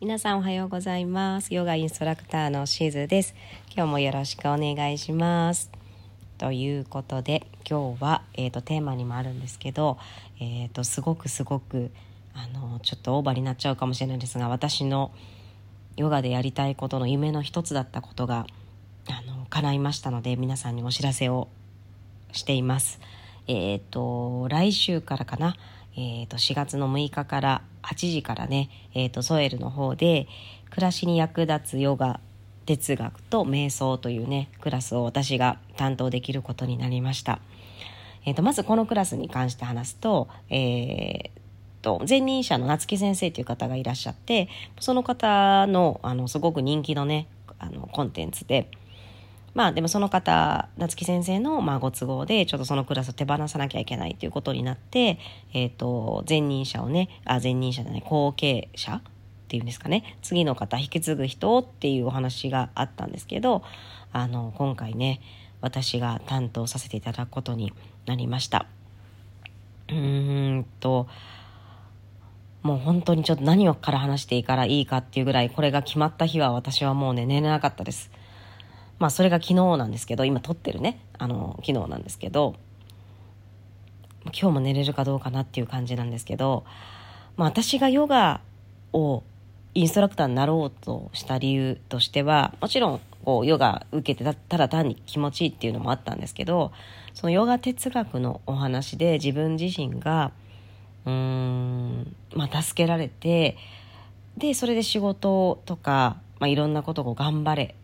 皆さんおはようございます。ヨガインストラクターのしずです。今日もよろしくお願いします。ということで今日は、えーと、テーマにもあるんですけど、えーと、すごくすごくあのちょっとオーバーになっちゃうかもしれないですが私のヨガでやりたいことの夢の一つだったことがあの叶いましたので皆さんにお知らせをしています。えっ、ー、と来週からかな、えー、と4月の6日から8時からね、えー、とソエルの方で暮らしに役立つヨガ哲学と瞑想というねクラスを私が担当できることになりました。えー、とまずこのクラスに関して話すと,、えー、と前任者の夏木先生という方がいらっしゃってその方のあのすごく人気のねあのコンテンツでまあでもその方夏木先生のまあご都合でちょっとそのクラスを手放さなきゃいけないということになって、えーと、前任者をねあ前任者じゃない後継者っていうんですかね次の方引き継ぐ人っていうお話があったんですけどあの今回ね私が担当させていただくことになりました。うーんともう本当にちょっと何をから話していいからいいかっていうぐらいこれが決まった日は私はもうね寝れなかったです。まあそれが昨日なんですけど今撮ってるね。あの昨日なんですけど今日も寝れるかどうかなっていう感じなんですけど、まあ、私がヨガをインストラクターになろうとした理由としてはもちろんこうヨガ受けてただ単に気持ちいいっていうのもあったんですけどそのヨガ哲学のお話で自分自身がうーん、まあ、助けられてでそれで仕事とか、まあ、いろんなことを頑張れ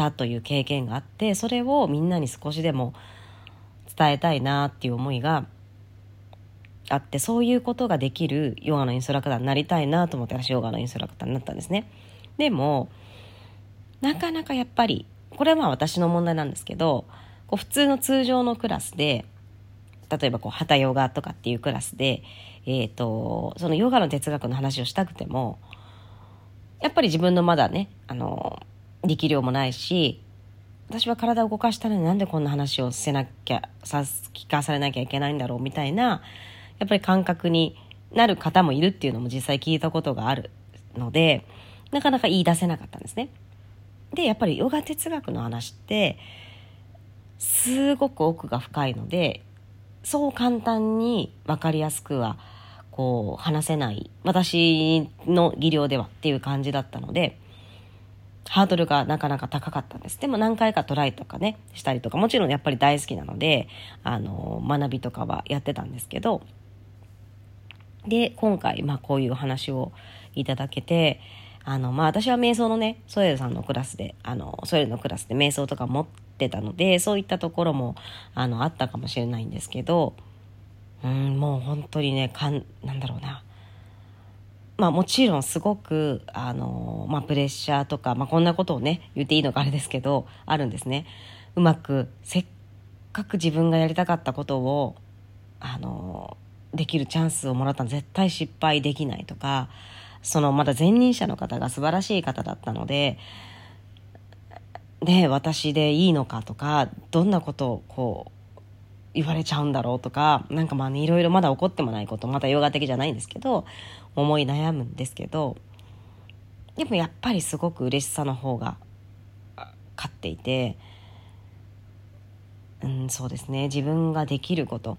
たという経験があってそれをみんなに少しでも伝えたいなっていう思いがあってそういうことができるヨガのインストラクターになりたいなと思って私ヨガのインストラクターになったんですね。でもなかなかやっぱりこれはまあ私の問題なんですけどこう普通の通常のクラスで例えばこう旗ヨガとかっていうクラスで、えー、とそのヨガの哲学の話をしたくてもやっぱり自分のまだねあの力量もないし私は体を動かしたのになんでこんな話をせなきゃさ聞かされなきゃいけないんだろうみたいなやっぱり感覚になる方もいるっていうのも実際聞いたことがあるのでなかなか言い出せなかったんですね。でやっぱりヨガ哲学の話ってすごく奥が深いのでそう簡単に分かりやすくはこう話せない私の技量ではっていう感じだったのでハードルがなかなか高かったんです。でも何回かトライとかね、したりとか、もちろんやっぱり大好きなので、あの、学びとかはやってたんですけど、で、今回、まあこういうお話をいただけて、あの、まあ私は瞑想のね、ソエルさんのクラスで、あの、ソエルのクラスで瞑想とか持ってたので、そういったところも、あの、あったかもしれないんですけど、うん、もう本当にね、かん、なんだろうな。まあもちろんすごく、あのまあプレッシャーとか、まあこんなことをね、言っていいのかあれですけど、あるんですね。うまく、せっかく自分がやりたかったことを、あのできるチャンスをもらったら絶対失敗できないとか、そのまだ前任者の方が素晴らしい方だったので、で、私でいいのかとか、どんなことをこう、言われちゃうんだろうとか、なんかまあね、いろいろまだ起こってもないこと、またヨガ的じゃないんですけど、思い悩むんですけど、でもやっぱりすごく嬉しさの方が勝っていて、うん、そうですね、自分ができること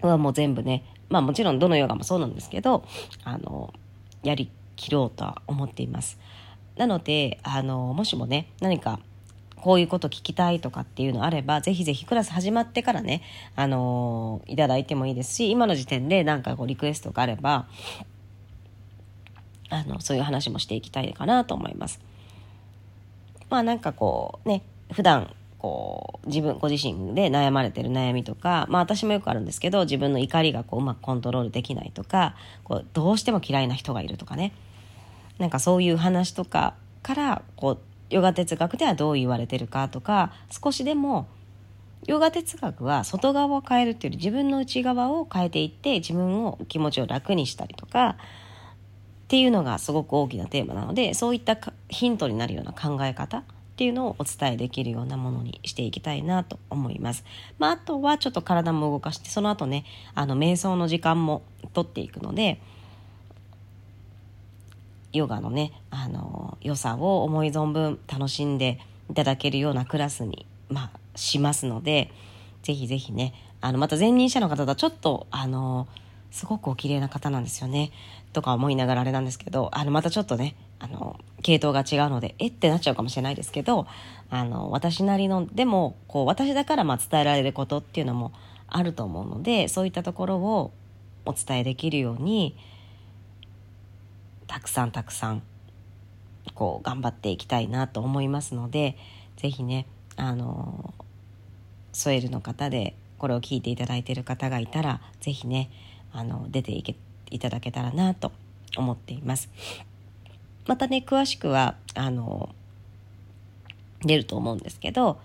はもう全部ね、まあもちろんどのヨガもそうなんですけど、あの、やりきろうとは思っています。なので、あの、もしもね、何かこういうこと聞きたいとかっていうのあれば、ぜひぜひクラス始まってからね、あのー、いただいてもいいですし、今の時点でなんかこうリクエストがあれば、あの、そういう話もしていきたいかなと思います。まあなんかこうね、普段こう自分ご自身で悩まれてる悩みとか、まあ、私もよくあるんですけど自分の怒りがこううまくコントロールできないとかこうどうしても嫌いな人がいるとかねなんかそういう話とかからこうヨガ哲学ではどう言われてるかとか少しでもヨガ哲学は外側を変えるっていうより自分の内側を変えていって自分を気持ちを楽にしたりとかっていうのがすごく大きなテーマなのでそういったヒントになるような考え方っていうのをお伝えできるようなものにしていきたいなと思います。まあ、あとはちょっと体も動かしてその後ねあの瞑想の時間も取っていくのでヨガのねあの良さを思い存分楽しんでいただけるようなクラスに、まあ、しますのでぜひぜひねあのまた前任者の方とちょっとあのすごくお綺麗な方なんですよねとか思いながらあれなんですけどあのまたちょっとねあの系統が違うのでえってなっちゃうかもしれないですけどあの私なりのでもこう私だからまあ伝えられることっていうのもあると思うのでそういったところをお伝えできるようにたくさんたくさんこう頑張っていきたいなと思いますので是非ねあのソエルの方でこれを聞いていただいている方がいたら是非ねあの出ていけいただけたらなと思っています。またね詳しくはあの出ると思うんですけど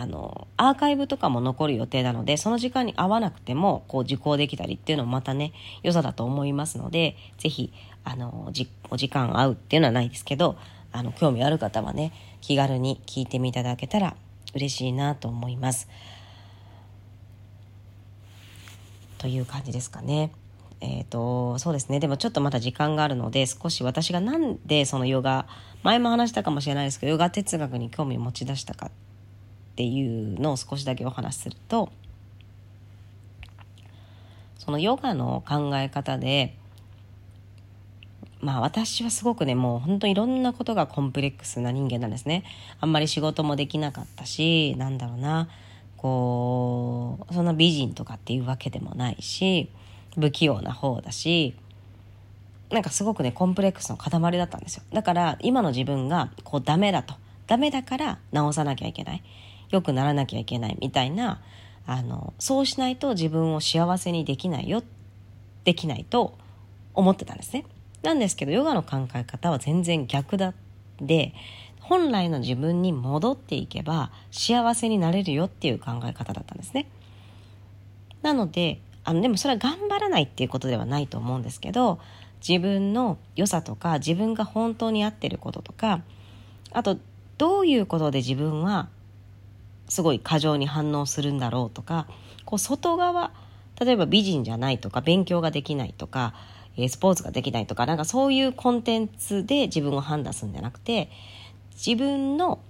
あのアーカイブとかも残る予定なのでその時間に合わなくてもこう受講できたりっていうのもまたね良さだと思いますので是非あのじお時間合うっていうのはないですけどあの興味ある方はね気軽に聞いてみいただけたら嬉しいなと思います。という感じですかね。えーと、そうですねでもちょっとまだ時間があるので少し私がなんでそのヨガ前も話したかもしれないですけどヨガ哲学に興味を持ち出したかっていうのを少しだけお話しするとそのヨガの考え方でまあ私はすごくねもう本当いろんなことがコンプレックスな人間なんですね。あんまり仕事もできなかったしなんだろうなこうそんな美人とかっていうわけでもないし不器用な方だしなんかすごくねコンプレックスの塊だったんですよ。だから今の自分がこうダメだと。ダメだから直さなきゃいけない。良くならなきゃいけないみたいなあのそうしないと自分を幸せにできないよできないと思ってたんですね。なんですけどヨガの考え方は全然逆だで本来の自分に戻っていけば幸せになれるよっていう考え方だったんですね。なのであのでもそれは頑張らないっていうことではないと思うんですけど自分の良さとか自分が本当に合ってることとかあとどういうことで自分はすごい過剰に反応するんだろうとかこう外側例えば美人じゃないとか勉強ができないとかスポーツができないとかなんかそういうコンテンツで自分を判断するんじゃなくて自分の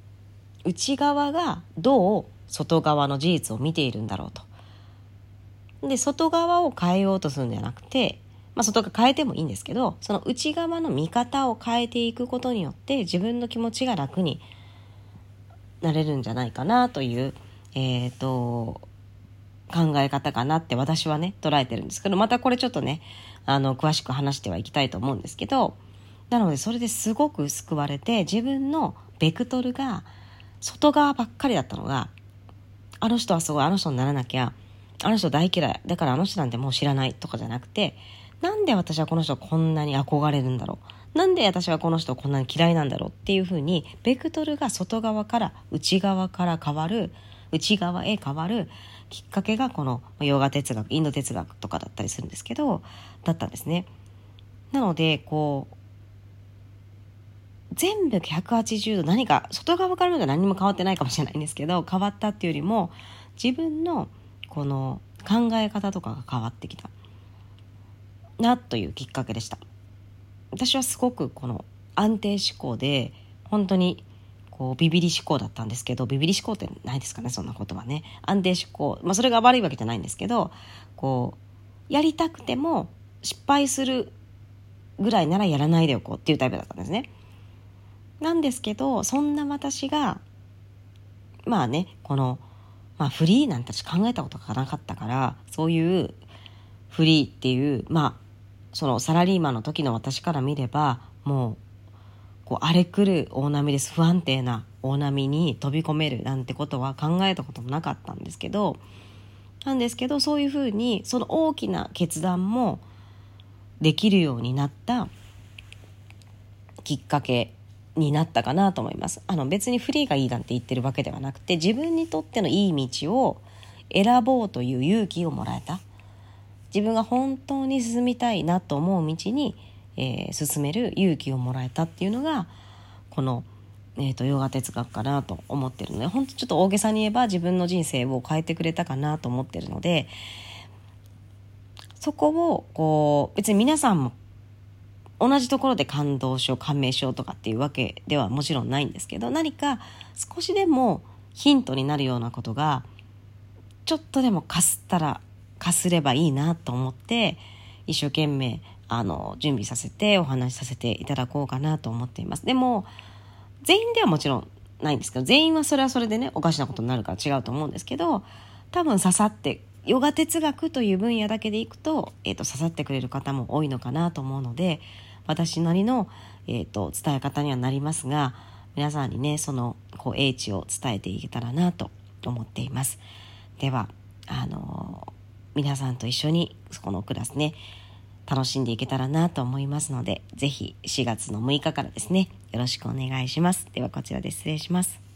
内側がどう外側の事実を見ているんだろうと。で、外側を変えようとするんじゃなくて、まあ、外側変えてもいいんですけど、その内側の見方を変えていくことによって、自分の気持ちが楽になれるんじゃないかなという、えっ、ー、と、考え方かなって私はね、捉えてるんですけど、またこれちょっとね、あの、詳しく話してはいきたいと思うんですけど、なのでそれですごく救われて、自分のベクトルが外側ばっかりだったのが、あの人はすごい、あの人にならなきゃ、あの人大嫌い。だからあの人なんてもう知らないとかじゃなくて、なんで私はこの人こんなに憧れるんだろう。なんで私はこの人こんなに嫌いなんだろうっていうふうに、ベクトルが外側から内側から変わる、内側へ変わるきっかけがこのヨガ哲学、インド哲学とかだったりするんですけど、だったんですね。なので、こう、全部180度何か外側から見ると何も変わってないかもしれないんですけど変わったっていうよりも自分のこの考え方とかが変わってきたなというきっかけでした私はすごくこの安定思考で本当にこうビビり思考だったんですけどビビり思考ってないですかねそんなことはね。安定思考まあそれが悪いわけじゃないんですけどこうやりたくても失敗するぐらいならやらないでおこうっていうタイプだったんですね。なんですけどそんな私がまあねこのまあフリーなんて私考えたことがなかったからそういうフリーっていうまあそのサラリーマンの時の私から見ればもうこう荒れ狂う大波です不安定な大波に飛び込めるなんてことは考えたこともなかったんですけどなんですけどそういうふうにその大きな決断もできるようになったきっかけになったかなと思います。あの別にフリーがいいなんて言ってるわけではなくて自分にとってのいい道を選ぼうという勇気をもらえた。自分が本当に進みたいなと思う道に、えー、進める勇気をもらえたっていうのがこの、えーと、ヨガ哲学かなと思ってるので本当ちょっと大げさに言えば自分の人生を変えてくれたかなと思ってるのでそこをこう別に皆さんも同じところで感動しよう感銘しようとかっていうわけではもちろんないんですけど何か少しでもヒントになるようなことがちょっとでもかすったらかすればいいなと思って一生懸命あの準備させてお話しさせていただこうかなと思っていますでも全員ではもちろんないんですけど全員はそれはそれでねおかしなことになるから違うと思うんですけど多分刺さってヨガ哲学という分野だけでいくと,、えーと、刺さってくれる方も多いのかなと思うので私なりの、えーと、伝え方にはなりますが皆さんにねそのこう英知を伝えていけたらなと思っています。ではあのー、皆さんと一緒にこのクラスね楽しんでいけたらなと思いますので、ぜひ4月の6日からですね、よろしくお願いします。ではこちらで失礼します。